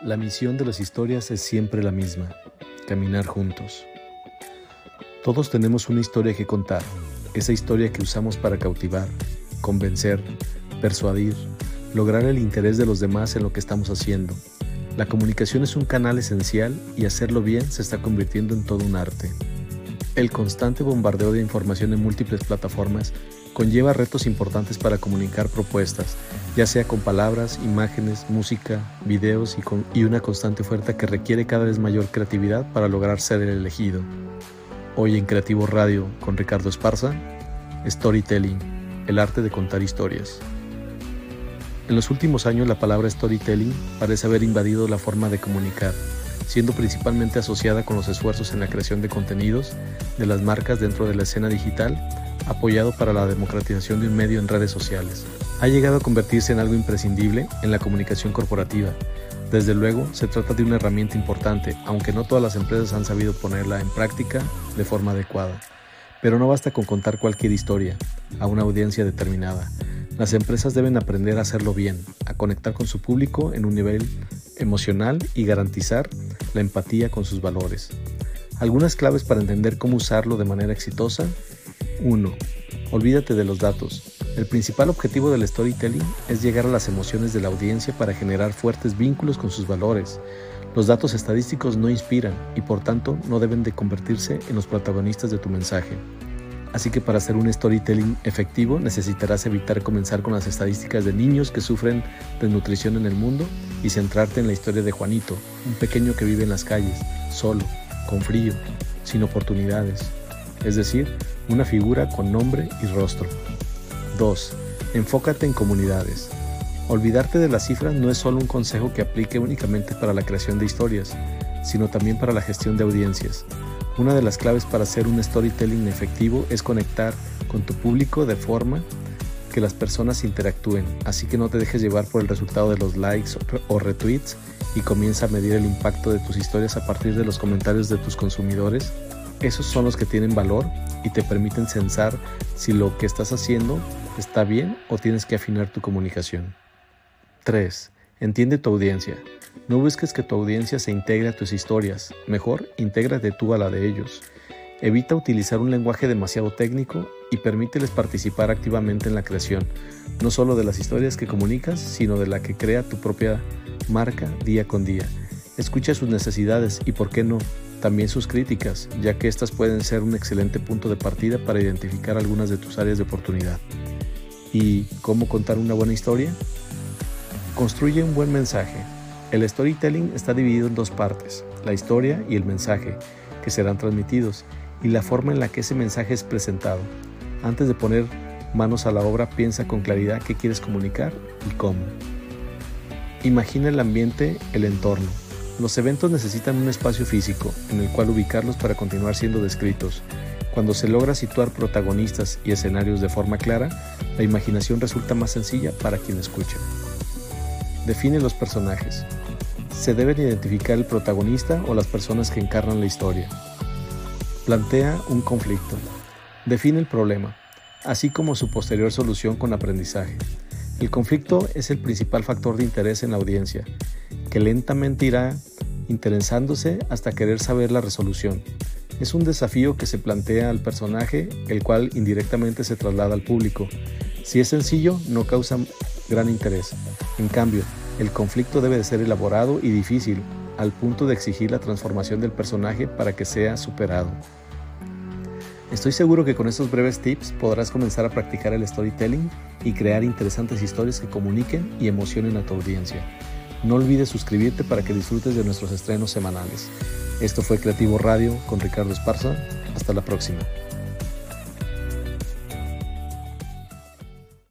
La misión de las historias es siempre la misma, caminar juntos. Todos tenemos una historia que contar, esa historia que usamos para cautivar, convencer, persuadir, lograr el interés de los demás en lo que estamos haciendo. La comunicación es un canal esencial y hacerlo bien se está convirtiendo en todo un arte. El constante bombardeo de información en múltiples plataformas conlleva retos importantes para comunicar propuestas, ya sea con palabras, imágenes, música, videos y, una constante oferta que requiere cada vez mayor creatividad para lograr ser el elegido. Hoy en Creativo Radio con Ricardo Esparza, Storytelling, el arte de contar historias. En los últimos años la palabra storytelling parece haber invadido la forma de comunicar, siendo principalmente asociada con los esfuerzos en la creación de contenidos de las marcas dentro de la escena digital, apoyado para la democratización de un medio en redes sociales. Ha llegado a convertirse en algo imprescindible en la comunicación corporativa. Desde luego, se trata de una herramienta importante, aunque no todas las empresas han sabido ponerla en práctica de forma adecuada. Pero no basta con contar cualquier historia a una audiencia determinada. Las empresas deben aprender a hacerlo bien, a conectar con su público en un nivel emocional y garantizar la empatía con sus valores. Algunas claves para entender cómo usarlo de manera exitosa. 1. Olvídate de los datos. El principal objetivo del storytelling es llegar a las emociones de la audiencia para generar fuertes vínculos con sus valores. Los datos estadísticos no inspiran y por tanto no deben de convertirse en los protagonistas de tu mensaje. Así que para hacer un storytelling efectivo necesitarás evitar comenzar con las estadísticas de niños que sufren desnutrición en el mundo y centrarte en la historia de Juanito, un pequeño que vive en las calles, solo, con frío, sin oportunidades. Es decir, una figura con nombre y rostro. 2. Enfócate en comunidades. Olvidarte de las cifras no es solo un consejo que aplique únicamente para la creación de historias, sino también para la gestión de audiencias. Una de las claves para hacer un storytelling efectivo es conectar con tu público de forma que las personas interactúen, así que no te dejes llevar por el resultado de los likes o retweets y comienza a medir el impacto de tus historias a partir de los comentarios de tus consumidores. Esos son los que tienen valor y te permiten censar si lo que estás haciendo está bien o tienes que afinar tu comunicación. 3. Entiende tu audiencia. No busques que tu audiencia se integre a tus historias, mejor intégrate tú a la de ellos. Evita utilizar un lenguaje demasiado técnico y permíteles participar activamente en la creación, no solo de las historias que comunicas, sino de la que crea tu propia marca día con día. Escucha sus necesidades y, por qué no, también sus críticas, ya que estas pueden ser un excelente punto de partida para identificar algunas de tus áreas de oportunidad. ¿Y cómo contar una buena historia? Construye un buen mensaje. El storytelling está dividido en dos partes, la historia y el mensaje, que serán transmitidos, y la forma en la que ese mensaje es presentado. Antes de poner manos a la obra, piensa con claridad qué quieres comunicar y cómo. Imagina el ambiente, el entorno. Los eventos necesitan un espacio físico en el cual ubicarlos para continuar siendo descritos. Cuando se logra situar protagonistas y escenarios de forma clara, la imaginación resulta más sencilla para quien escucha. Define los personajes. Se deben identificar el protagonista o las personas que encarnan la historia. Plantea un conflicto. Define el problema, así como su posterior solución con aprendizaje. El conflicto es el principal factor de interés en la audiencia, que lentamente irá interesándose hasta querer saber la resolución. Es un desafío que se plantea al personaje, el cual indirectamente se traslada al público. Si es sencillo, no causa gran interés. En cambio, el conflicto debe de ser elaborado y difícil, al punto de exigir la transformación del personaje para que sea superado. Estoy seguro que con estos breves tips podrás comenzar a practicar el storytelling y crear interesantes historias que comuniquen y emocionen a tu audiencia. No olvides suscribirte para que disfrutes de nuestros estrenos semanales. Esto fue Creativo Radio con Ricardo Esparza. Hasta la próxima.